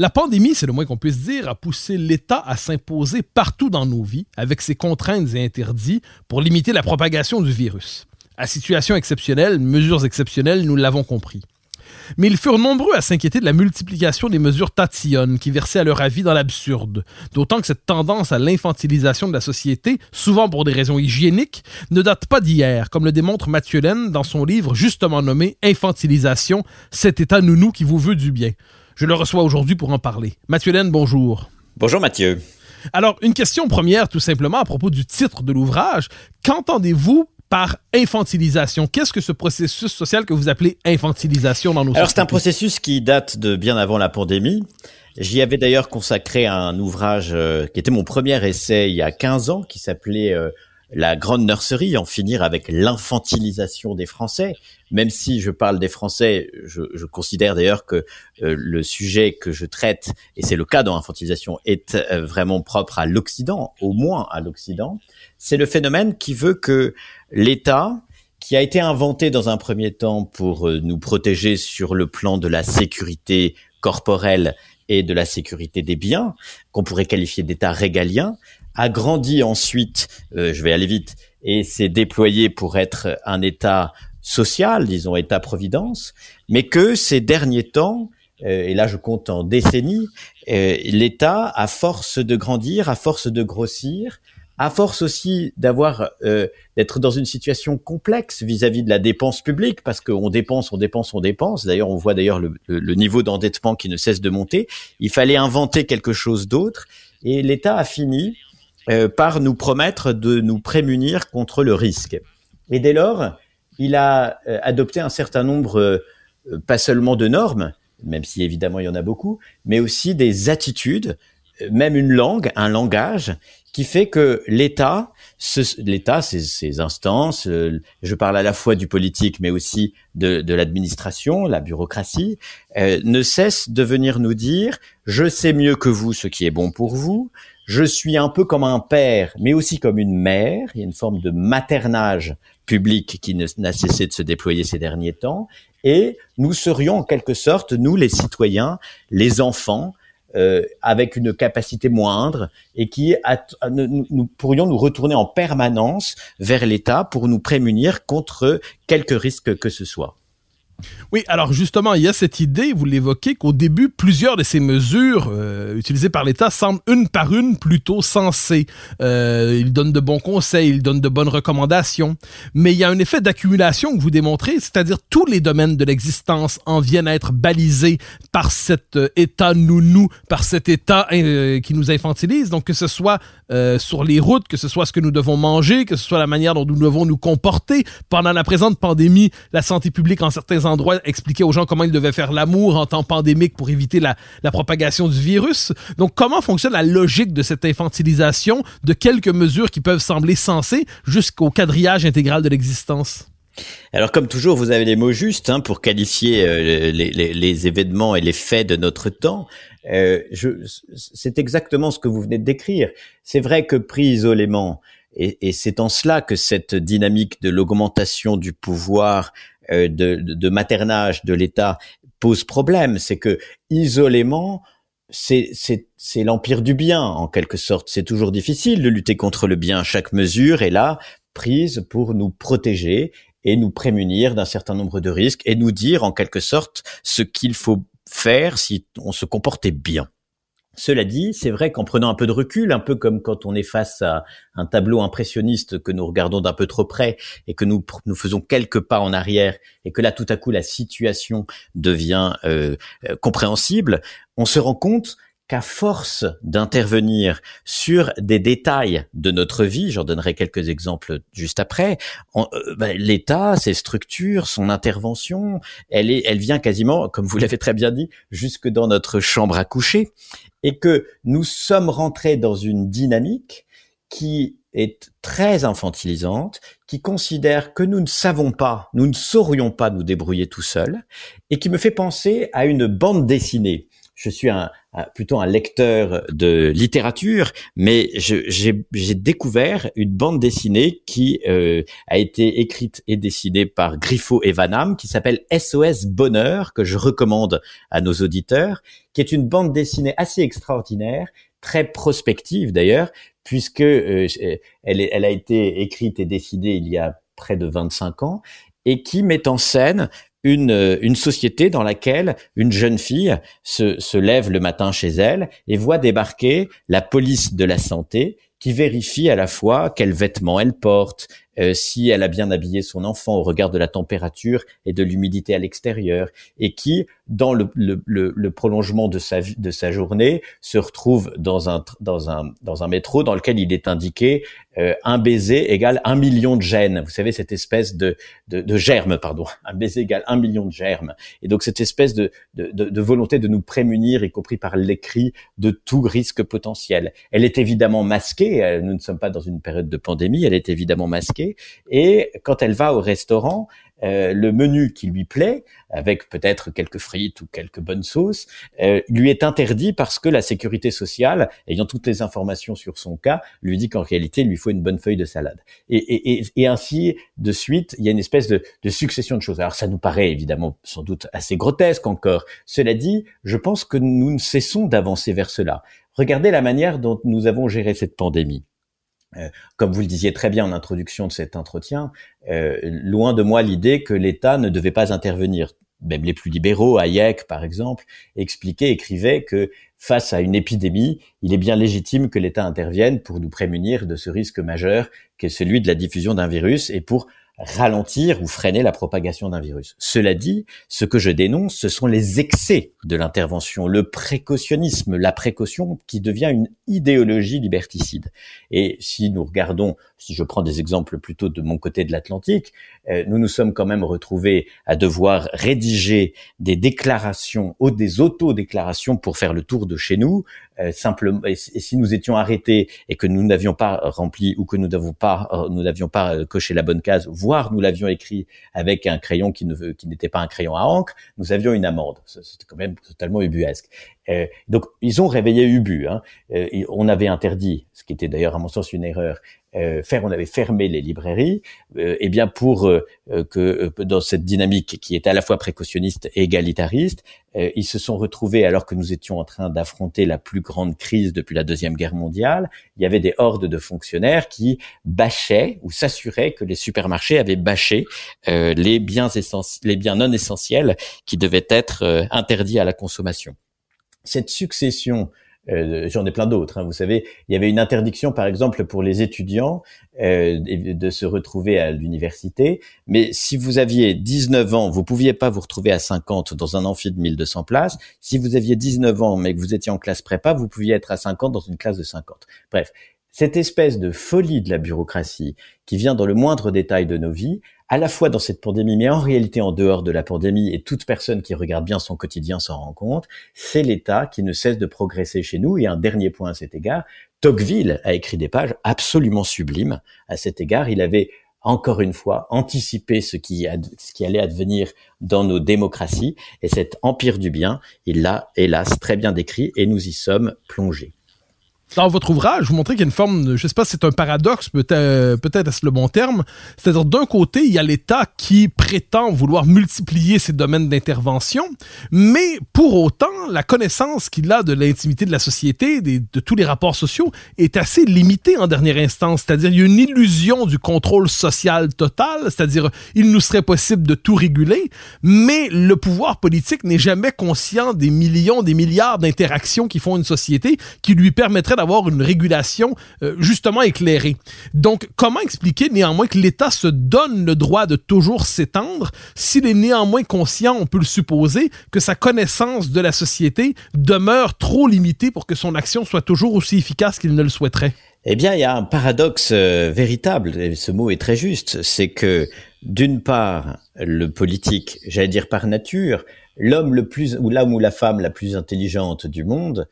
La pandémie, c'est le moins qu'on puisse dire, a poussé l'État à s'imposer partout dans nos vies avec ses contraintes et interdits pour limiter la propagation du virus. À situation exceptionnelle, mesures exceptionnelles, nous l'avons compris. Mais ils furent nombreux à s'inquiéter de la multiplication des mesures tatillonnes qui versaient à leur avis dans l'absurde, d'autant que cette tendance à l'infantilisation de la société, souvent pour des raisons hygiéniques, ne date pas d'hier, comme le démontre Mathieu Laine dans son livre justement nommé Infantilisation, cet état nounou qui vous veut du bien. Je le reçois aujourd'hui pour en parler. Mathieu Laine, bonjour. Bonjour Mathieu. Alors, une question première tout simplement à propos du titre de l'ouvrage. Qu'entendez-vous par infantilisation? Qu'est-ce que ce processus social que vous appelez infantilisation dans nos Alors c'est un processus qui date de bien avant la pandémie. J'y avais d'ailleurs consacré un ouvrage euh, qui était mon premier essai il y a 15 ans, qui s'appelait euh, La grande nurserie, en finir avec l'infantilisation des Français. Même si je parle des Français, je, je considère d'ailleurs que euh, le sujet que je traite, et c'est le cas dans l'infantilisation, est euh, vraiment propre à l'Occident, au moins à l'Occident. C'est le phénomène qui veut que l'État, qui a été inventé dans un premier temps pour euh, nous protéger sur le plan de la sécurité corporelle et de la sécurité des biens, qu'on pourrait qualifier d'État régalien, a grandi ensuite, euh, je vais aller vite, et s'est déployé pour être un État social, disons État-providence, mais que ces derniers temps, euh, et là je compte en décennies, euh, l'État, à force de grandir, à force de grossir, à force aussi d'avoir euh, d'être dans une situation complexe vis-à-vis de la dépense publique, parce qu'on dépense, on dépense, on dépense. D'ailleurs, on voit d'ailleurs le, niveau d'endettement qui ne cesse de monter. Il fallait inventer quelque chose d'autre, et l'État a fini euh, par nous promettre de nous prémunir contre le risque. Et dès lors, il a euh, adopté un certain nombre, pas seulement de normes, même si évidemment il y en a beaucoup, mais aussi des attitudes, même une langue, un langage qui fait que l'État, l'État, ses, instances, euh, je parle à la fois du politique, mais aussi de, de l'administration, la bureaucratie, euh, ne cesse de venir nous dire je sais mieux que vous ce qui est bon pour vous. Je suis un peu comme un père, mais aussi comme une mère. Il y a une forme de maternage public qui n'a cessé de se déployer ces derniers temps. Et nous serions en quelque sorte, nous les citoyens, les enfants, euh, avec une capacité moindre et qui nous, nous, pourrions nous retourner en permanence vers l'État pour nous prémunir contre quelque risque que ce soit. Oui, alors justement, il y a cette idée, vous l'évoquez, qu'au début, plusieurs de ces mesures euh, utilisées par l'État semblent une par une plutôt sensées. Euh, il donne de bons conseils, il donne de bonnes recommandations, mais il y a un effet d'accumulation que vous démontrez, c'est-à-dire tous les domaines de l'existence en viennent à être balisés par cet euh, État nounou, par cet État euh, qui nous infantilise. Donc que ce soit sur les routes, que ce soit ce que nous devons manger, que ce soit la manière dont nous devons nous comporter. Pendant la présente pandémie, la santé publique en certains endroits expliquait aux gens comment ils devaient faire l'amour en temps pandémique pour éviter la, la propagation du virus. Donc comment fonctionne la logique de cette infantilisation? De quelques mesures qui peuvent sembler sensées jusqu'au quadrillage intégral de l'existence? Alors comme toujours, vous avez les mots justes hein, pour qualifier euh, les, les, les, événements et les faits de notre temps. Euh, c'est exactement ce que vous venez de décrire. C'est vrai que pris isolément, et, et c'est en cela que cette dynamique de l'augmentation du pouvoir euh, de, de, de maternage de l'État pose problème, c'est que isolément, c'est l'empire du bien en quelque sorte. C'est toujours difficile de lutter contre le bien. Chaque mesure est là prise pour nous protéger et nous prémunir d'un certain nombre de risques et nous dire en quelque sorte ce qu'il faut faire si on se comportait bien. Cela dit, c'est vrai qu'en prenant un peu de recul, un peu comme quand on est face à un tableau impressionniste que nous regardons d'un peu trop près et que nous, faisons quelques pas en arrière et que là tout à coup la situation devient euh, euh, compréhensible, on se rend compte qu'à force d'intervenir sur des détails de notre vie, j'en donnerai quelques exemples juste après, euh, ben, l'État, ses structures, son intervention, elle, est, elle vient quasiment, comme vous l'avez très bien dit, jusque dans notre chambre à coucher, et que nous sommes rentrés dans une dynamique qui est très infantilisante, qui considère que nous ne savons pas, nous ne saurions pas nous débrouiller tout seuls, et qui me fait penser à une bande dessinée je suis un, plutôt un lecteur de littérature, mais j'ai découvert une bande dessinée qui euh, a été écrite et dessinée par Griffo et Vanham, qui s'appelle SOS Bonheur, que je recommande à nos auditeurs, qui est une bande dessinée assez extraordinaire, très prospective d'ailleurs, puisque euh, elle, elle a été écrite et dessinée il y a près de 25 ans, et qui met en scène une, euh, une société dans laquelle une jeune fille se, se lève le matin chez elle et voit débarquer la police de la santé qui vérifie à la fois quels vêtements elle porte, euh, si elle a bien habillé son enfant au regard de la température et de l'humidité à l'extérieur, et qui, dans le, le, le, prolongement de sa, de sa journée, se retrouve dans un, dans, un, dans un métro dans lequel il est indiqué euh, un baiser égale un million de gènes. Vous savez, cette espèce de, de, de germe, pardon. Un baiser égale un million de germes. Et donc cette espèce de, de, de volonté de nous prémunir, y compris par l'écrit, de tout risque potentiel. Elle est évidemment masquée. Euh, nous ne sommes pas dans une période de pandémie. Elle est évidemment masquée. Et quand elle va au restaurant, euh, le menu qui lui plaît, avec peut-être quelques frites ou quelques bonnes sauces, euh, lui est interdit parce que la sécurité sociale, ayant toutes les informations sur son cas, lui dit qu'en réalité, il lui faut une bonne feuille de salade. Et, ainsi de suite, il y a une espèce de, de, succession de choses. Alors ça nous paraît évidemment sans doute assez grotesque encore. Cela dit, je pense que nous ne cessons d'avancer vers cela. Regardez la manière dont nous avons géré cette pandémie. Euh, comme vous le disiez très bien en introduction de cet entretien, euh, loin de moi l'idée que l'État ne devait pas intervenir. Même les plus libéraux, Hayek par exemple, expliquaient, écrivaient que face à une épidémie, il est bien légitime que l'État intervienne pour nous prémunir de ce risque majeur qu'est celui de la diffusion d'un virus et pour ralentir ou freiner la propagation d'un virus. Cela dit, ce que je dénonce, ce sont les excès de l'intervention, le précautionnisme, la précaution qui devient une idéologie liberticide. Et si nous regardons, si je prends des exemples plutôt de mon côté de l'Atlantique, euh, nous nous sommes quand même retrouvés à devoir rédiger des déclarations ou des auto-déclarations pour faire le tour de chez nous, euh, simplement. Et, si nous étions arrêtés et que nous n'avions pas rempli ou que nous n'avions pas, euh, nous n'avions pas coché la bonne case, voire nous l'avions écrit avec un crayon qui ne qui n'était pas un crayon à encre, nous avions une amende. C'était quand même totalement ubuesque. Donc ils ont réveillé Ubu. Hein. On avait interdit, ce qui était d'ailleurs à mon sens une erreur, euh, faire, on avait fermé les librairies, euh, et bien pour euh, que dans cette dynamique qui est à la fois précautionniste et égalitariste, ils se sont retrouvés alors que nous étions en train d'affronter la plus grande crise depuis la deuxième guerre mondiale. Il y avait des hordes de fonctionnaires qui bâchaient ou s'assuraient que les supermarchés avaient bâché les biens les biens non essentiels qui devaient être interdits à la consommation cette succession euh, j'en ai plein d'autres. Hein, vous savez, il y avait une interdiction, par exemple, pour les étudiants euh, de se retrouver à l'université. Mais si vous aviez 19 ans, vous pouviez pas vous retrouver à 50 dans un amphi de 1200 places. Si vous aviez 19 ans, mais que vous étiez en classe prépa, vous pouviez être à 50 dans une classe de 50. Bref, cette espèce de folie de la bureaucratie qui vient dans le moindre détail de nos vies à la fois dans cette pandémie, mais en réalité en dehors de la pandémie, et toute personne qui regarde bien son quotidien s'en rend compte, c'est l'État qui ne cesse de progresser chez nous. Et un dernier point à cet égard, Tocqueville a écrit des pages absolument sublimes à cet égard. Il avait encore une fois anticipé ce qui, allait advenir dans nos démocraties, et cet empire du bien, il l'a hélas très bien décrit, et nous y sommes plongés. Dans votre ouvrage, vous montrez qu'il y a une forme, de, je sais pas si c'est un paradoxe, peut-être peut-être est-ce le bon terme, c'est-à-dire d'un côté, il y a l'État qui prétend vouloir multiplier ses domaines d'intervention, mais pour autant, la connaissance qu'il a de l'intimité de la société, des, de tous les rapports sociaux, est assez limitée en dernière instance, c'est-à-dire il y a une illusion du contrôle social total, c'est-à-dire il nous serait possible de tout réguler, mais le pouvoir politique n'est jamais conscient des millions, des milliards d'interactions qui font une société qui lui permettrait d'avoir une régulation euh, justement éclairée. Donc, comment expliquer néanmoins que l'État se donne le droit de toujours s'étendre s'il est néanmoins conscient, on peut le supposer, que sa connaissance de la société demeure trop limitée pour que son action soit toujours aussi efficace qu'il ne le souhaiterait? Eh bien, il y a un paradoxe euh, véritable, et ce mot est très juste, c'est que d'une part, le politique, j'allais dire par nature, l'homme le plus, ou l'homme ou la femme la plus intelligente du monde,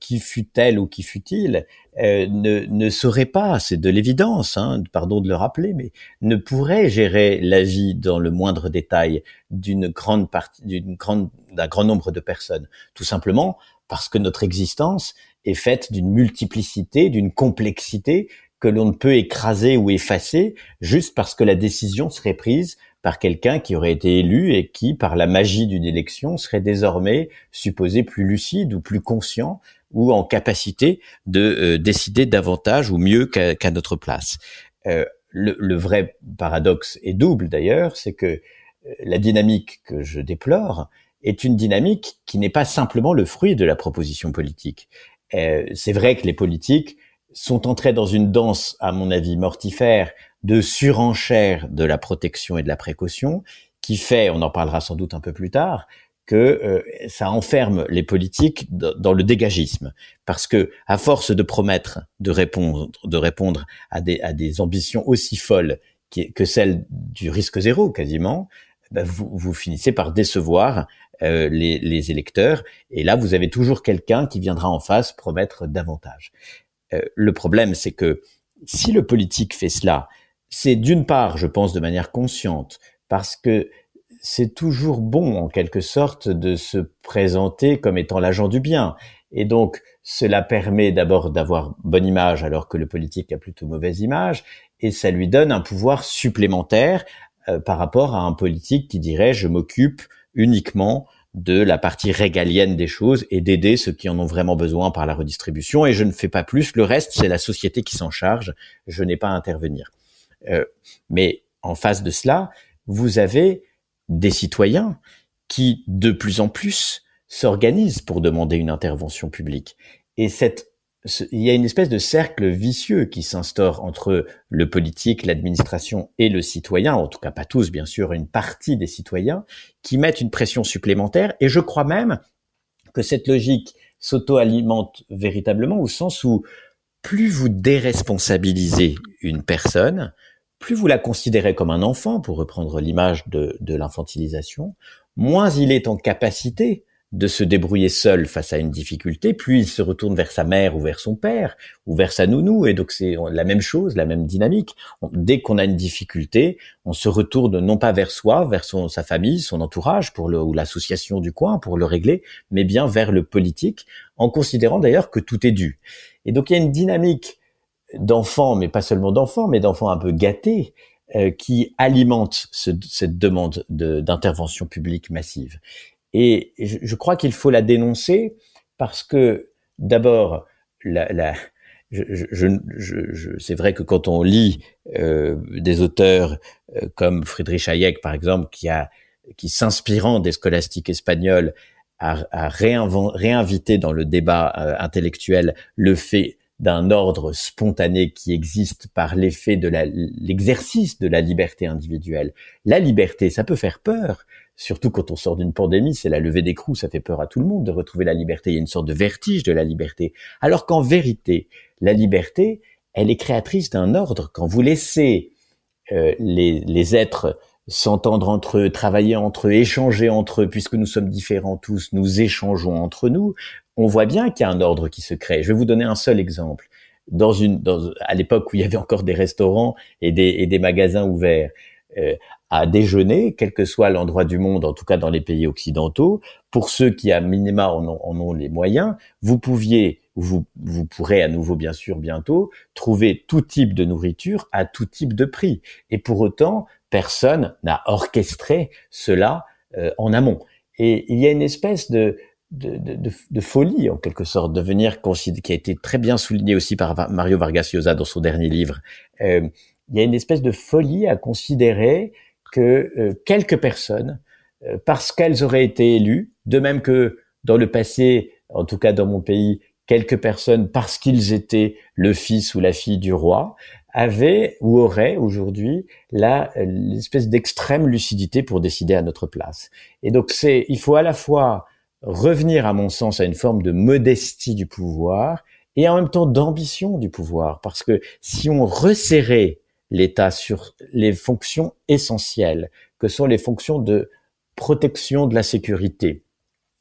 qui fut-elle ou qui fut-il, euh, ne, ne saurait pas, c'est de l'évidence, hein, pardon de le rappeler, mais ne pourrait gérer la vie dans le moindre détail d'une grande partie, d'une grande, d'un grand nombre de personnes, tout simplement parce que notre existence est faite d'une multiplicité, d'une complexité que l'on ne peut écraser ou effacer juste parce que la décision serait prise par quelqu'un qui aurait été élu et qui, par la magie d'une élection, serait désormais supposé plus lucide ou plus conscient ou en capacité de euh, décider davantage ou mieux qu'à notre place. Euh, le, vrai paradoxe est double d'ailleurs, c'est que euh, la dynamique que je déplore est une dynamique qui n'est pas simplement le fruit de la proposition politique. C'est vrai que les politiques sont entrés dans une danse, à mon avis, mortifère de surenchère de la protection et de la précaution, qui fait, on en parlera sans doute un peu plus tard, que euh, ça enferme les politiques dans le dégagisme, parce que à force de promettre de répondre, de répondre à des, à des ambitions aussi folles que celles du risque zéro quasiment, ben vous, vous finissez par décevoir euh, les, les, électeurs, et là vous avez toujours quelqu'un qui viendra en face promettre davantage. Euh, le problème, c'est que si le politique fait cela, c'est d'une part, je pense, de manière consciente, parce que c'est toujours bon, en quelque sorte, de se présenter comme étant l'agent du bien. Et donc, cela permet d'abord d'avoir bonne image alors que le politique a plutôt mauvaise image, et ça lui donne un pouvoir supplémentaire euh, par rapport à un politique qui dirait je m'occupe uniquement de la partie régalienne des choses et d'aider ceux qui en ont vraiment besoin par la redistribution et je ne fais pas plus, le reste c'est la société qui s'en charge, je n'ai pas à intervenir. Euh, mais en face de cela, vous avez des citoyens qui, de plus en plus, s'organisent pour demander une intervention publique. Et cette, il y a une espèce de cercle vicieux qui s'instaure entre le politique, l'administration et le citoyen, en tout cas pas tous, bien sûr, une partie des citoyens, qui mettent une pression supplémentaire. Et je crois même que cette logique s'auto-alimente véritablement au sens où plus vous déresponsabilisez une personne, plus vous la considérez comme un enfant, pour reprendre l'image de, de l'infantilisation, moins il est en capacité de se débrouiller seul face à une difficulté, puis il se retourne vers sa mère ou vers son père ou vers sa nounou, et donc c'est la même chose, la même dynamique. dès qu'on a une difficulté, on se retourne non pas vers soi, vers sa famille, son entourage pour le, ou l'association du coin pour le régler, mais bien vers le politique, en considérant d'ailleurs que tout est dû. Et donc il y a une dynamique d'enfants, mais pas seulement d'enfants, mais d'enfants un peu gâtés, euh, qui alimentent cette demande d'intervention publique massive. Et je, crois qu'il faut la dénoncer parce que, d'abord, la, la, je, je, je, c'est vrai que quand on lit euh, des auteurs euh, comme Friedrich Hayek, par exemple, qui a qui s'inspirant des scolastiques espagnols a, a réinvité dans le débat intellectuel le fait d'un ordre spontané qui existe par l'effet de l'exercice de la liberté individuelle. La liberté, ça peut faire peur, surtout quand on sort d'une pandémie, c'est la levée d'écrou, ça fait peur à tout le monde de retrouver la liberté, il y a une sorte de vertige de la liberté. Alors qu'en vérité, la liberté, elle est créatrice d'un ordre. Quand vous laissez euh, les, les êtres s'entendre entre eux, travailler entre eux, échanger entre eux, puisque nous sommes différents tous, nous échangeons entre nous, on voit bien qu'il y a un ordre qui se crée. Je vais vous donner un seul exemple. Dans une, à l'époque où il y avait encore des restaurants et des, magasins ouverts, euh, à déjeuner, quel que soit l'endroit du monde, en tout cas dans les pays occidentaux, pour ceux qui à minima en ont, les moyens, vous pouviez vous, vous pourrez à nouveau, bien sûr, bientôt, trouver tout type de nourriture à tout type de prix. Et pour autant, personne n'a orchestré cela euh, en amont. Et il y a une espèce de, de, de, de, folie, en quelque sorte, de venir qui a été très bien souligné aussi par Mario Vargas Llosa dans son dernier livre. Euh, il y a une espèce de folie à considérer que euh, quelques personnes, euh, parce qu'elles auraient été élues, de même que dans le passé, en tout cas dans mon pays, quelques personnes, parce qu'ils étaient le fils ou la fille du roi, avaient ou auraient aujourd'hui la l'espèce d'extrême lucidité pour décider à notre place. Et donc c'est, il faut à la fois revenir, à mon sens, à une forme de modestie du pouvoir et en même temps d'ambition du pouvoir, parce que si on resserrait l'État sur les fonctions essentielles, que sont les fonctions de protection de la sécurité,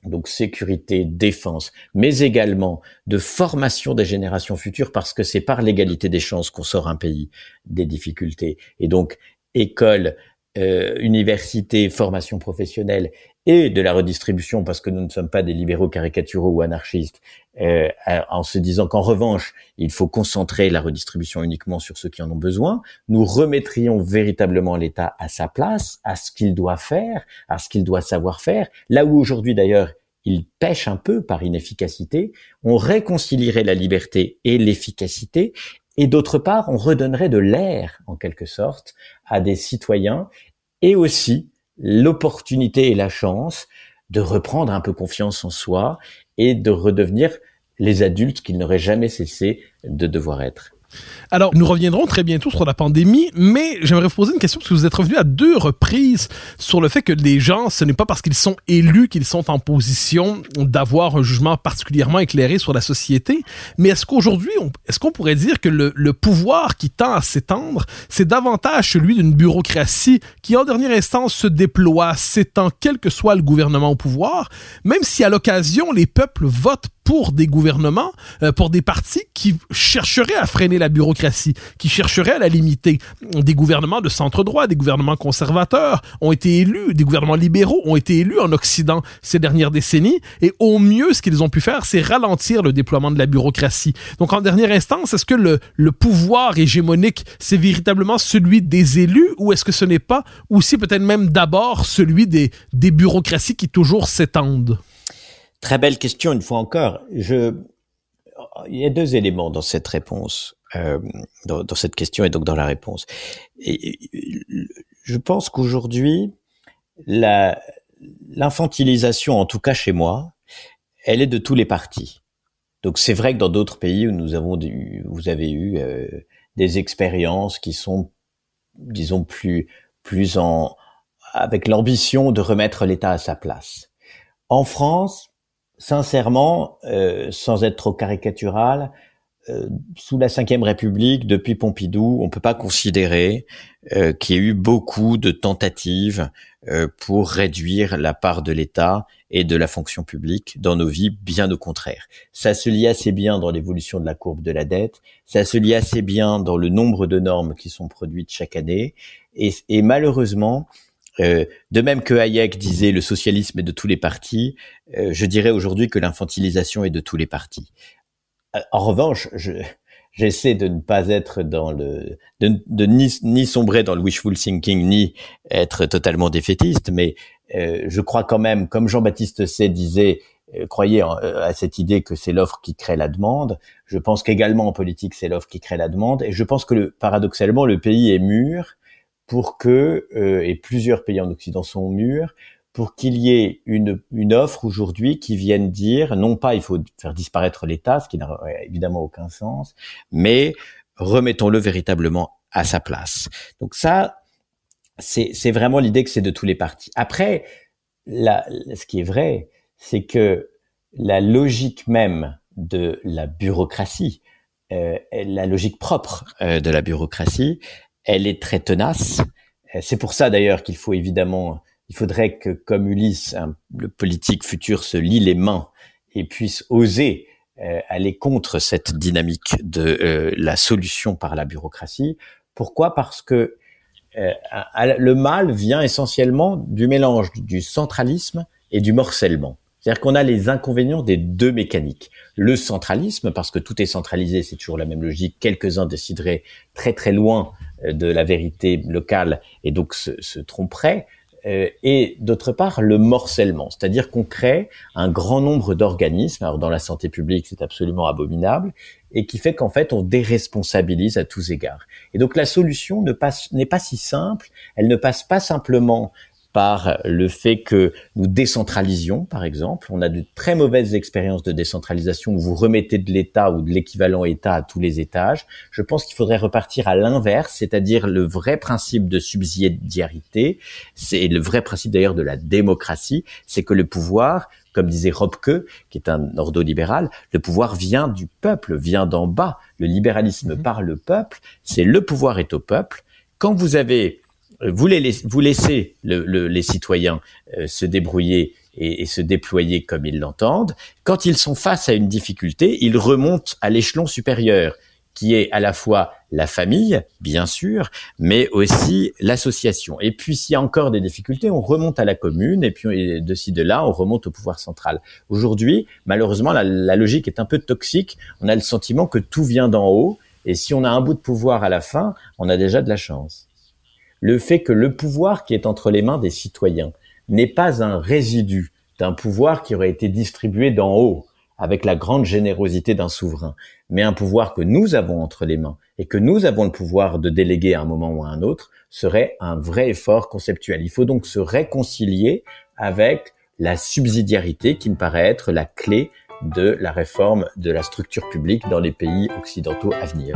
donc sécurité, défense, mais également de formation des générations futures, parce que c'est par l'égalité des chances qu'on sort un pays des difficultés. Et donc, école, euh, université, formation professionnelle et de la redistribution, parce que nous ne sommes pas des libéraux caricaturaux ou anarchistes, euh, en se disant qu'en revanche, il faut concentrer la redistribution uniquement sur ceux qui en ont besoin, nous remettrions véritablement l'État à sa place, à ce qu'il doit faire, à ce qu'il doit savoir faire, là où aujourd'hui d'ailleurs il pêche un peu par inefficacité, on réconcilierait la liberté et l'efficacité, et d'autre part, on redonnerait de l'air, en quelque sorte, à des citoyens, et aussi l'opportunité et la chance de reprendre un peu confiance en soi et de redevenir les adultes qu'ils n'auraient jamais cessé de devoir être. Alors, nous reviendrons très bientôt sur la pandémie, mais j'aimerais vous poser une question parce que vous êtes revenu à deux reprises sur le fait que les gens, ce n'est pas parce qu'ils sont élus qu'ils sont en position d'avoir un jugement particulièrement éclairé sur la société. Mais est-ce qu'aujourd'hui, est-ce qu'on pourrait dire que le, pouvoir qui tend à s'étendre, c'est davantage celui d'une bureaucratie qui, en dernière instance, se déploie, s'étend, quel que soit le gouvernement au pouvoir, même si à l'occasion, les peuples votent pour des gouvernements, euh, pour des partis qui chercheraient à freiner la bureaucratie, qui chercheraient à la limiter. Des gouvernements de centre-droit, des gouvernements conservateurs ont été élus, des gouvernements libéraux ont été élus en Occident ces dernières décennies, et au mieux, ce qu'ils ont pu faire, c'est ralentir le déploiement de la bureaucratie. Donc, en dernière instance, est-ce que le, le pouvoir hégémonique, c'est véritablement celui des élus, ou est-ce que ce n'est pas aussi peut-être même d'abord celui des, des bureaucraties qui toujours s'étendent? Très belle question, une fois encore. Je, il y a deux éléments dans cette réponse, euh, dans, dans, cette question et donc dans la réponse. Je pense qu'aujourd'hui, l'infantilisation, en tout cas chez moi, elle est de tous les partis. Donc c'est vrai que dans d'autres pays où nous avons, vous avez eu euh, des expériences qui sont, disons, plus, plus en, avec l'ambition de remettre l'État à sa place. En France, sincèrement, euh, sans être trop caricatural, sous la Ve République, depuis Pompidou, on peut pas considérer euh, qu'il y ait eu beaucoup de tentatives pour réduire la part de l'État et de la fonction publique dans nos vies, bien au contraire. Ça se lie assez bien dans l'évolution de la courbe de la dette, ça se lie assez bien dans le nombre de normes qui sont produites chaque année, et, et malheureusement, euh, de même que Hayek disait le socialisme est de tous les partis, euh, je dirais aujourd'hui que l'infantilisation est de tous les partis. Euh, en revanche, j'essaie de ne pas être dans le, de, ni, sombrer dans le wishful thinking, ni être totalement défaitiste, mais je crois quand même, comme Jean-Baptiste C disait, croyez à cette idée que c'est l'offre qui crée la demande. Je pense qu'également en politique, c'est l'offre qui crée la demande. Et je pense que le, paradoxalement, le pays est mûr pour que, euh, et plusieurs pays en Occident sont mûrs, pour qu'il y ait une, une offre aujourd'hui qui vienne dire, non pas il faut faire disparaître l'État, ce qui n'a évidemment aucun sens, mais remettons-le véritablement à sa place. Donc ça, c'est vraiment l'idée que c'est de tous les partis. Après, la, ce qui est vrai, c'est que la logique même de la bureaucratie, euh, la logique propre euh, de la bureaucratie, elle est très tenace. Euh, c'est pour ça d'ailleurs qu'il faut évidemment, il faudrait que comme Ulysse, le politique futur se lie les mains et puisse oser euh, aller contre cette dynamique de euh, la solution par la bureaucratie. Pourquoi? Parce que le mal vient essentiellement du mélange du centralisme et du morcellement. C'est-à-dire qu'on a les inconvénients des deux mécaniques. Le centralisme, parce que tout est centralisé, c'est toujours la même logique. Quelques-uns décideraient très très loin euh, de la vérité locale et donc se, se tromperaient. Euh, et d'autre part le morcellement, c'est-à-dire qu'on crée un grand nombre d'organismes. Alors dans la santé publique, c'est absolument abominable, et qui fait qu'en fait on déresponsabilise à tous égards. Et donc la solution n'est pas si simple. Elle ne passe pas simplement par le fait que nous décentralisions, par exemple. On a de très mauvaises expériences de décentralisation où vous remettez de l'État ou de l'équivalent État à tous les étages. Je pense qu'il faudrait repartir à l'inverse, c'est-à-dire le vrai principe de subsidiarité. C'est le vrai principe d'ailleurs de la démocratie, c'est que le pouvoir comme disait Robke, qui est un ordolibéral, le pouvoir vient du peuple, vient d'en bas. Le libéralisme mmh. par le peuple, c'est le pouvoir est au peuple. Quand vous avez vous, les, vous laissez les citoyens euh, se débrouiller et, se déployer comme ils l'entendent. Quand ils sont face à une difficulté, ils remontent à l'échelon supérieur, qui est à la fois la famille, bien sûr, mais aussi l'association. Et puis, s'il y a encore des difficultés, on remonte à la commune, et puis de ci, de là, on remonte au pouvoir central. Aujourd'hui, malheureusement, la logique est un peu toxique. On a le sentiment que tout vient d'en haut, et si on a un bout de pouvoir à la fin, on a déjà de la chance le fait que le pouvoir qui est entre les mains des citoyens n'est pas un résidu d'un pouvoir qui aurait été distribué d'en haut avec la grande générosité d'un souverain, mais un pouvoir que nous avons entre les mains et que nous avons le pouvoir de déléguer à un moment ou à un autre, serait un vrai effort conceptuel. Il faut donc se réconcilier avec la subsidiarité qui me paraît être la clé de la réforme de la structure publique dans les pays occidentaux à venir.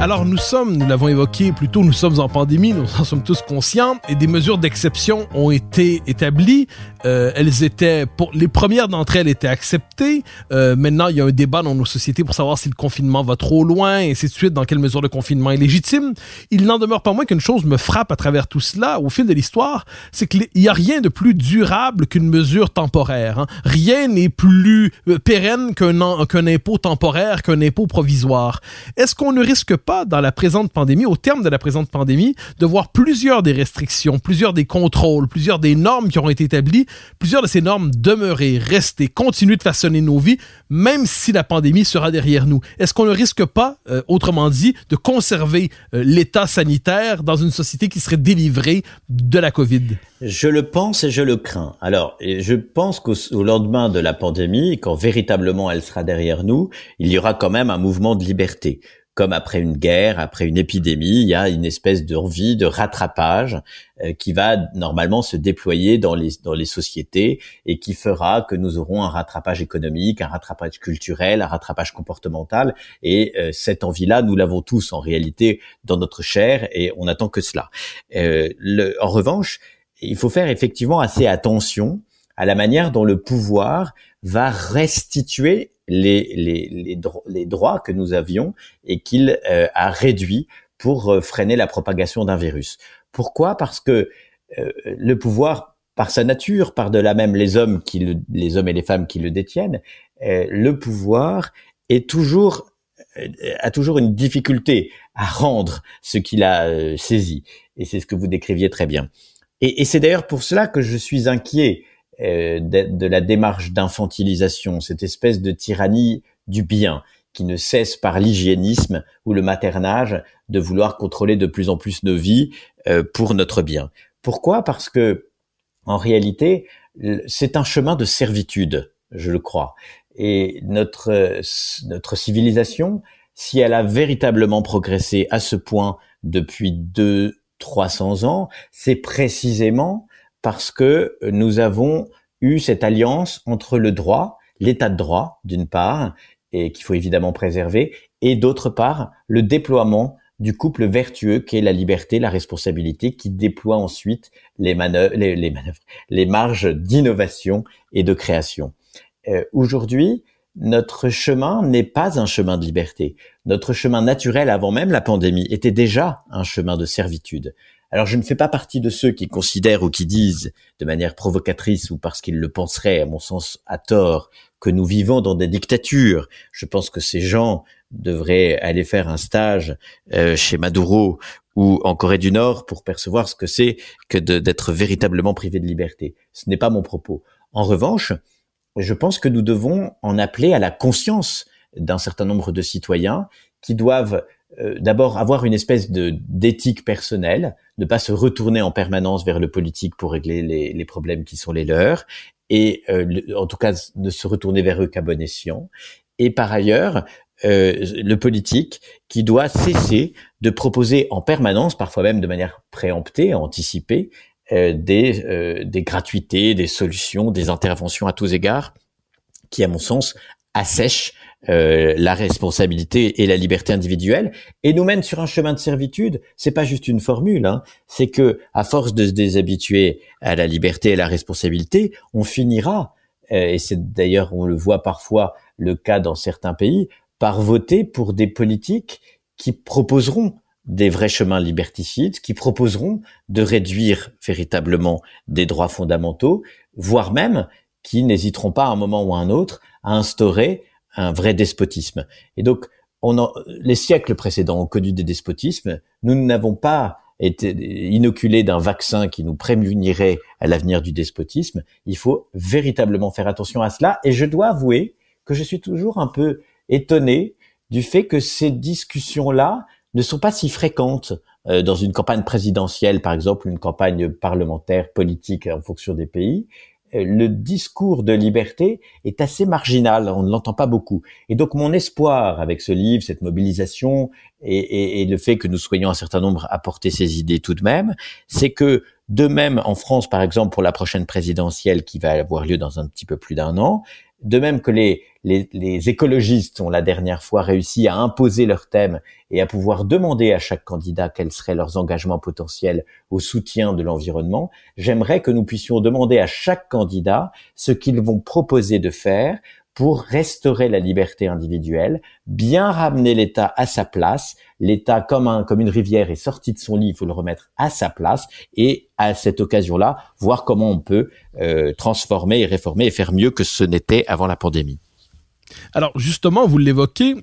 Alors nous sommes, nous l'avons évoqué plus tôt, nous sommes en pandémie, nous en sommes tous conscients, et des mesures d'exception ont été établies. Euh, elles étaient, pour les premières d'entre elles étaient acceptées. Euh, maintenant, il y a un débat dans nos sociétés pour savoir si le confinement va trop loin, et ainsi de suite, dans quelle mesure le confinement est légitime. Il n'en demeure pas moins qu'une chose me frappe à travers tout cela, au fil de l'histoire, c'est qu'il n'y a rien de plus durable qu'une mesure temporaire. Hein. Rien n'est plus euh, pérenne qu'un qu'un impôt temporaire, qu'un impôt provisoire. Est-ce qu'on ne risque pas dans la présente pandémie, au terme de la présente pandémie, de voir plusieurs des restrictions, plusieurs des contrôles, plusieurs des normes qui auront été établies, plusieurs de ces normes demeurer, rester, continuer de façonner nos vies, même si la pandémie sera derrière nous. Est-ce qu'on ne risque pas, euh, autrement dit, de conserver euh, l'état sanitaire dans une société qui serait délivrée de la COVID? Je le pense et je le crains. Alors, je pense qu'au lendemain de la pandémie, quand véritablement elle sera derrière nous, il y aura quand même un mouvement de liberté comme après une guerre, après une épidémie, il y a une espèce d'envie de rattrapage euh, qui va normalement se déployer dans les dans les sociétés et qui fera que nous aurons un rattrapage économique, un rattrapage culturel, un rattrapage comportemental. Et euh, cette envie-là, nous l'avons tous en réalité dans notre chair et on attend que cela. Euh, le, en revanche, il faut faire effectivement assez attention à la manière dont le pouvoir va restituer les, les, les, droits que nous avions et qu'il euh, a réduit pour euh, freiner la propagation d'un virus. Pourquoi? Parce que euh, le pouvoir, par sa nature, par de là même les hommes qui les hommes et les femmes qui le détiennent, le pouvoir est toujours a toujours une difficulté à rendre ce qu'il a saisi. Et c'est ce que vous décriviez très bien. Et, et c'est d'ailleurs pour cela que je suis inquiet euh, de, la démarche d'infantilisation, cette espèce de tyrannie du bien qui ne cesse par l'hygiénisme ou le maternage de vouloir contrôler de plus en plus nos vies euh, pour notre bien. Pourquoi? Parce que en réalité, c'est un chemin de servitude, je le crois. Et notre notre civilisation, si elle a véritablement progressé à ce point depuis deux, trois cents ans, c'est précisément parce que nous avons eu cette alliance entre le droit, l'état de droit, d'une part, et qu'il faut évidemment préserver, et d'autre part, le déploiement du couple vertueux qui est la liberté, la responsabilité, qui déploie ensuite les manœuvres, les, les marges d'innovation et de création. Euh, Aujourd'hui, notre chemin n'est pas un chemin de liberté. Notre chemin naturel avant même la pandémie était déjà un chemin de servitude. Alors je ne fais pas partie de ceux qui considèrent ou qui disent de manière provocatrice ou parce qu'ils le penseraient, à mon sens à tort, que nous vivons dans des dictatures. Je pense que ces gens devrait aller faire un stage euh, chez Maduro ou en Corée du Nord pour percevoir ce que c'est que d'être véritablement privé de liberté. Ce n'est pas mon propos. En revanche, je pense que nous devons en appeler à la conscience d'un certain nombre de citoyens qui doivent euh, d'abord avoir une espèce de d'éthique personnelle, ne pas se retourner en permanence vers le politique pour régler les, les problèmes qui sont les leurs, et euh, en tout cas ne se retourner vers eux qu'à bon escient. Et par ailleurs, euh, le politique qui doit cesser de proposer en permanence, parfois même de manière préemptée, anticipée, euh, des, euh, des gratuités, des solutions, des interventions à tous égards, qui, à mon sens, assèchent la responsabilité et la liberté individuelle et nous mènent sur un chemin de servitude. C'est pas juste une formule, hein. c'est que à force de se déshabituer à la liberté et la responsabilité, on finira. et c'est d'ailleurs, on le voit parfois le cas dans certains pays, par voter pour des politiques qui proposeront des vrais chemins liberticides, qui proposeront de réduire véritablement des droits fondamentaux, voire même qui n'hésiteront pas à un moment ou à un autre à instaurer un vrai despotisme. Et donc, on les siècles précédents ont connu des despotismes. Nous n'avons pas été inoculés d'un vaccin qui nous prémunirait à l'avenir du despotisme. Il faut véritablement faire attention à cela. Et je dois avouer que je suis toujours un peu étonné du fait que ces discussions-là ne sont pas si fréquentes euh, dans une campagne présidentielle, par exemple, une campagne parlementaire, politique en fonction des pays. Euh, le discours de liberté est assez marginal, on ne l'entend pas beaucoup. Et donc mon espoir avec ce livre, cette mobilisation et, et le fait que nous soyons un certain nombre à porter ces idées tout de même, c'est que de même en France, par exemple, pour la prochaine présidentielle qui va avoir lieu dans un petit peu plus d'un an, de même que les, les, écologistes ont la dernière fois réussi à imposer leur thème et à pouvoir demander à chaque candidat quels seraient leurs engagements potentiels au soutien de l'environnement, j'aimerais que nous puissions demander à chaque candidat ce qu'ils vont proposer de faire pour restaurer la liberté individuelle, bien ramener l'État à sa place. L'État, comme, un, comme une rivière, est sorti de son lit, il faut le remettre à sa place et à cette occasion-là, voir comment on peut euh, transformer et réformer et faire mieux que ce n'était avant la pandémie. Alors justement, vous l'évoquez,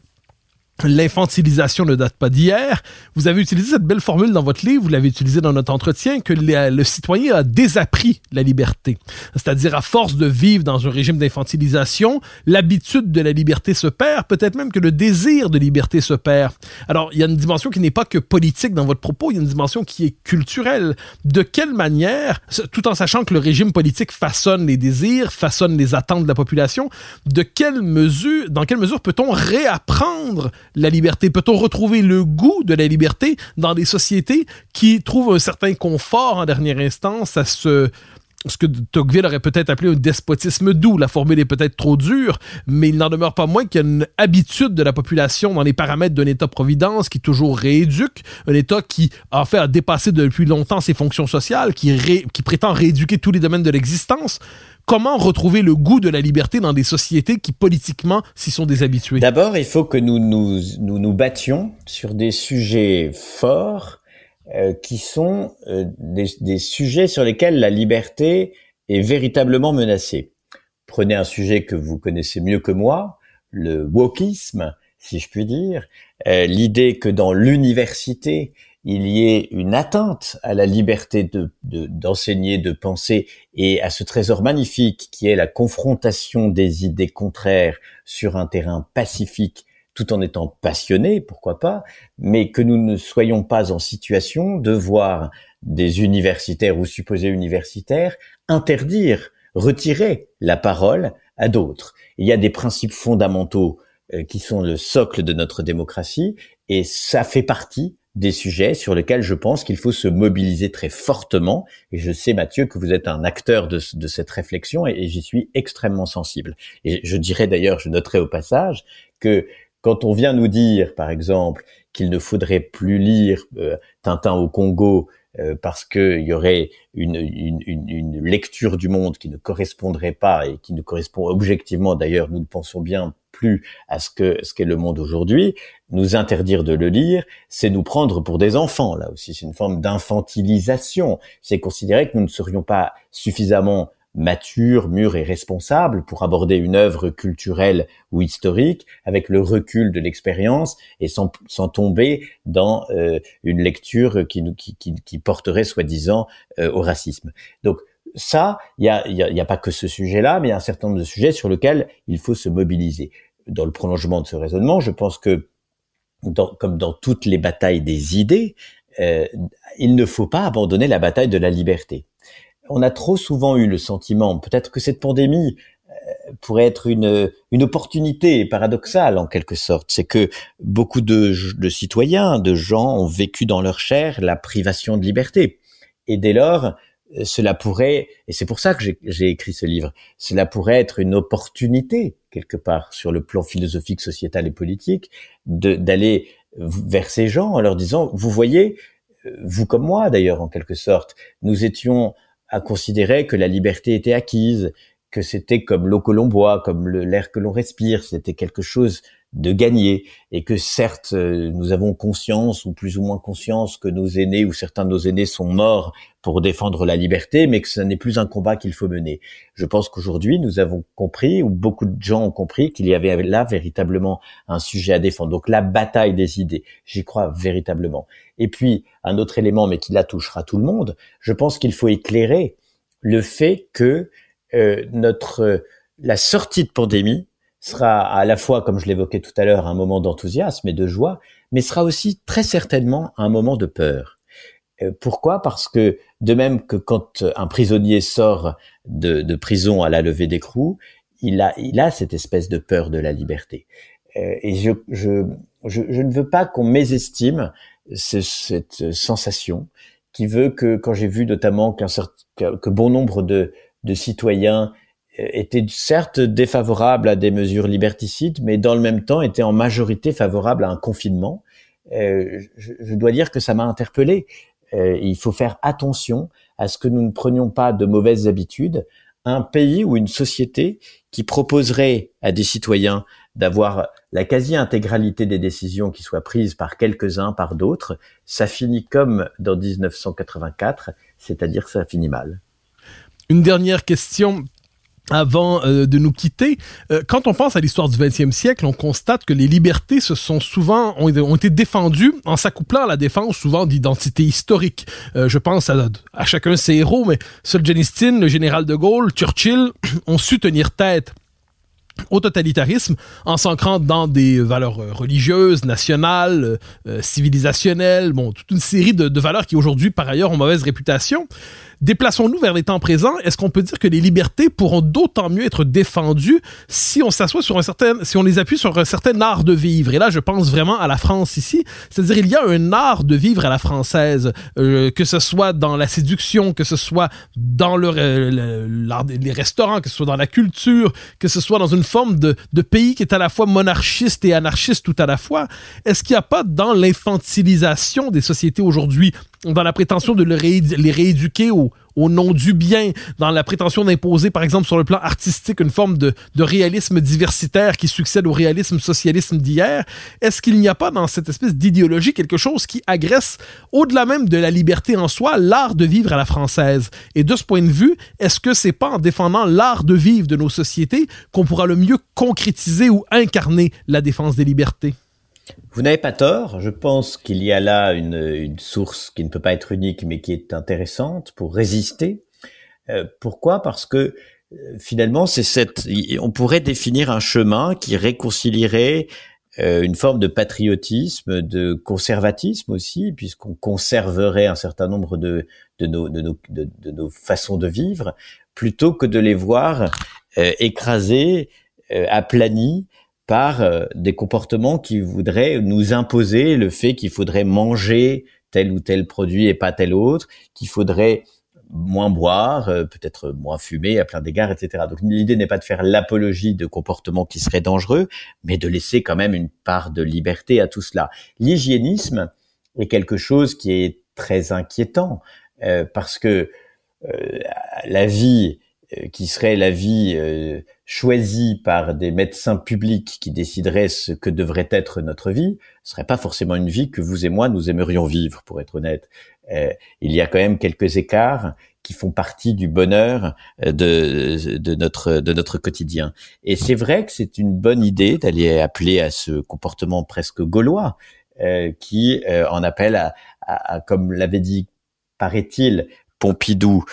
L'infantilisation ne date pas d'hier. Vous avez utilisé cette belle formule dans votre livre, vous l'avez utilisé dans notre entretien, que le citoyen a désappris la liberté. C'est-à-dire, à force de vivre dans un régime d'infantilisation, l'habitude de la liberté se perd, peut-être même que le désir de liberté se perd. Alors, il y a une dimension qui n'est pas que politique dans votre propos, il y a une dimension qui est culturelle. De quelle manière, tout en sachant que le régime politique façonne les désirs, façonne les attentes de la population, de quelle mesure, dans quelle mesure peut-on réapprendre la liberté? Peut-on retrouver le goût de la liberté dans des sociétés qui trouvent un certain confort en dernière instance à ce ce que Tocqueville aurait peut-être appelé un despotisme doux. La formule est peut-être trop dure, mais il n'en demeure pas moins qu'il y a une habitude de la population dans les paramètres d'un État-providence qui toujours rééduque, un État qui en fait a dépassé depuis longtemps ses fonctions sociales, qui, prétend rééduquer tous les domaines de l'existence comment retrouver le goût de la liberté dans des sociétés qui politiquement s'y sont déshabituées? D'abord, il faut que nous nous battions sur des sujets forts euh, qui sont euh, des, des, sujets sur lesquels la liberté est véritablement menacée. Prenez un sujet que vous connaissez mieux que moi, le wokisme, si je puis dire, euh, l'idée que dans l'université, il y ait une atteinte à la liberté de, d'enseigner, de, penser et à ce trésor magnifique qui est la confrontation des idées contraires sur un terrain pacifique tout en étant passionné, pourquoi pas, mais que nous ne soyons pas en situation de voir des universitaires ou supposés universitaires interdire, retirer la parole à d'autres. Il y a des principes fondamentaux euh, qui sont le socle de notre démocratie et ça fait partie des sujets sur lesquels je pense qu'il faut se mobiliser très fortement. Et je sais, Mathieu, que vous êtes un acteur de, de cette réflexion et, j'y suis extrêmement sensible. Et je dirais d'ailleurs, je noterai au passage que quand on vient nous dire, par exemple, qu'il ne faudrait plus lire euh, Tintin au Congo euh, parce qu'il y aurait une, lecture du monde qui ne correspondrait pas et qui ne correspond objectivement, d'ailleurs, nous le pensons bien, plus à ce que ce qu'est le monde aujourd'hui, nous interdire de le lire, c'est nous prendre pour des enfants. Là aussi, c'est une forme d'infantilisation. C'est considérer que nous ne serions pas suffisamment mature, mûr et responsable pour aborder une œuvre culturelle ou historique avec le recul de l'expérience et sans, sans, tomber dans euh, une lecture qui, qui, qui, qui porterait soi-disant euh, au racisme. Donc ça, il n'y a, y a, y a pas que ce sujet-là, mais il y a un certain nombre de sujets sur lesquels il faut se mobiliser. Dans le prolongement de ce raisonnement, je pense que dans, comme dans toutes les batailles des idées, euh, il ne faut pas abandonner la bataille de la liberté on a trop souvent eu le sentiment, peut-être que cette pandémie euh, pourrait être une, une opportunité paradoxale en quelque sorte. C'est que beaucoup de, de, citoyens, de gens ont vécu dans leur chair la privation de liberté. Et dès lors, euh, cela pourrait, et c'est pour ça que j'ai écrit ce livre, cela pourrait être une opportunité quelque part sur le plan philosophique, sociétal et politique d'aller vers ces gens en leur disant, vous voyez, euh, vous comme moi d'ailleurs en quelque sorte, nous étions à considérer que la liberté était acquise, que c'était comme l'eau que l'on boit, comme l'air que l'on respire, c'était quelque chose de gagné, et que certes, euh, nous avons conscience, ou plus ou moins conscience, que nos aînés ou certains de nos aînés sont morts pour défendre la liberté, mais que ce n'est plus un combat qu'il faut mener. Je pense qu'aujourd'hui, nous avons compris, ou beaucoup de gens ont compris, qu'il y avait là véritablement un sujet à défendre. Donc la bataille des idées, j'y crois véritablement. Et puis, un autre élément, mais qui la touchera tout le monde, je pense qu'il faut éclairer le fait que euh, notre la sortie de pandémie sera à la fois, comme je l'évoquais tout à l'heure, un moment d'enthousiasme et de joie, mais sera aussi très certainement un moment de peur. Euh, pourquoi? Parce que de même que quand un prisonnier sort de, prison à la levée d'écrou, il a, il a cette espèce de peur de la liberté. Euh, et je, je, je, ne veux pas qu'on mésestime cette sensation qui veut que, quand j'ai vu notamment que bon nombre de, de citoyens étaient certes défavorables à des mesures liberticides, mais dans le même temps étaient en majorité favorables à un confinement. Euh, je, je, dois dire que ça m'a interpellé. Euh, il faut faire attention à ce que nous ne prenions pas de mauvaises habitudes. Un pays ou une société qui proposerait à des citoyens d'avoir la quasi-intégralité des décisions qui soient prises par quelques-uns, par d'autres, ça finit comme dans 1984, c'est-à-dire ça finit mal. Une dernière question avant euh, de nous quitter, euh, quand on pense à l'histoire du 20e siècle, on constate que les libertés se sont souvent ont, été défendues en s'accouplant à la défense souvent d'identités historiques. Euh, je pense à, à chacun ses héros, mais Solzhenitsyn, le général de Gaulle, Churchill ont su tenir tête au totalitarisme en s'ancrant dans des valeurs religieuses, nationales, civilisationnelles, bon, toute une série de valeurs qui aujourd'hui par ailleurs ont mauvaise réputation. Déplaçons-nous vers les temps présents. Est-ce qu'on peut dire que les libertés pourront d'autant mieux être défendues si on s'assoit sur un certain, si on les appuie sur un certain art de vivre? Et là, je pense vraiment à la France ici. C'est-à-dire, il y a un art de vivre à la française, euh, que ce soit dans la séduction, que ce soit dans le, les restaurants, que ce soit dans la culture, que ce soit dans une forme de pays qui est à la fois monarchiste et anarchiste tout à la fois. Est-ce qu'il n'y a pas dans l'infantilisation des sociétés aujourd'hui dans la prétention de les rééduquer au, au, nom du bien, dans la prétention d'imposer, par exemple, sur le plan artistique, une forme de, de réalisme diversitaire qui succède au réalisme socialisme d'hier, est-ce qu'il n'y a pas dans cette espèce d'idéologie quelque chose qui agresse, au-delà même de la liberté en soi, l'art de vivre à la française? Et de ce point de vue, est-ce que c'est pas en défendant l'art de vivre de nos sociétés qu'on pourra le mieux concrétiser ou incarner la défense des libertés? Vous n'avez pas tort. Je pense qu'il y a là une, source qui ne peut pas être unique, mais qui est intéressante pour résister. Euh, pourquoi? Parce que euh, finalement, c'est. On pourrait définir un chemin qui réconcilierait euh, une forme de patriotisme, de conservatisme aussi, puisqu'on conserverait un certain nombre de, nos, façons de vivre, plutôt que de les voir écrasées, aplanies par euh, des comportements qui voudraient nous imposer le fait qu'il faudrait manger tel ou tel produit et pas tel autre, qu'il faudrait moins boire, euh, peut-être moins fumer à plein d'égards, etc. Donc l'idée n'est pas de faire l'apologie de comportements qui seraient dangereux, mais de laisser quand même une part de liberté à tout cela. L'hygiénisme est quelque chose qui est très inquiétant euh, parce que euh, la vie qui serait la vie choisie par des médecins publics qui décideraient ce que devrait être notre vie, serait pas forcément une vie que vous et moi nous aimerions vivre, pour être honnête. Euh, il y a quand même quelques écarts qui font partie du bonheur euh, de, de notre de notre quotidien. Et c'est vrai que c'est une bonne idée d'aller appeler à ce comportement presque gaulois euh, qui en appelle à, à, comme l'avait dit, paraît-il, Pompidou,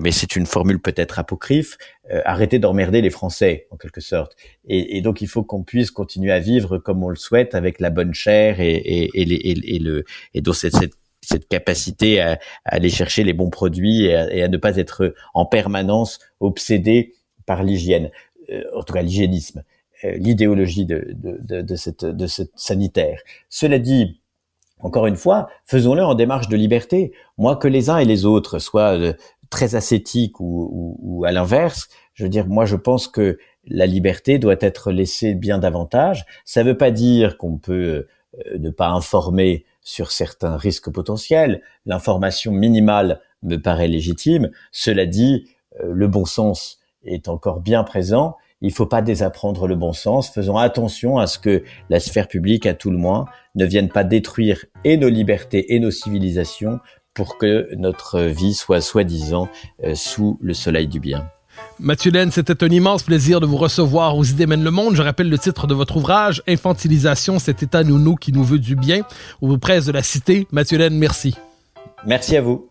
mais c'est une formule peut-être apocryphe, arrêter d'emmerder les Français en quelque sorte. Et, et donc il faut qu'on puisse continuer à vivre comme on le souhaite avec la bonne chair et, et, et, et, et le et donc cette, cette cette capacité à, aller chercher les bons produits et à, ne pas être en permanence obsédé par l'hygiène, euh, en tout cas l'hygiénisme, euh, l'idéologie de, de, de, cette, de cette sanitaire. Cela dit, encore une fois, faisons-le en démarche de liberté. Moi, que les uns et les autres soient euh, très ascétiques ou, à l'inverse, je veux dire, moi, je pense que la liberté doit être laissée bien davantage. Ça ne veut pas dire qu'on peut ne pas informer sur certains risques potentiels. L'information minimale me paraît légitime. Cela dit, euh, le bon sens est encore bien présent. Il ne faut pas désapprendre le bon sens. Faisons attention à ce que la sphère publique, à tout le moins, ne vienne pas détruire et nos libertés et nos civilisations pour que notre vie soit soi-disant euh, sous le soleil du bien. Mathieu Laine, c'était un immense plaisir de vous recevoir aux Idées mènent le monde. Je rappelle le titre de votre ouvrage, Infantilisation, cet état nounou qui nous veut du bien, aux presses de la cité. Mathieu Laine, merci. Merci à vous.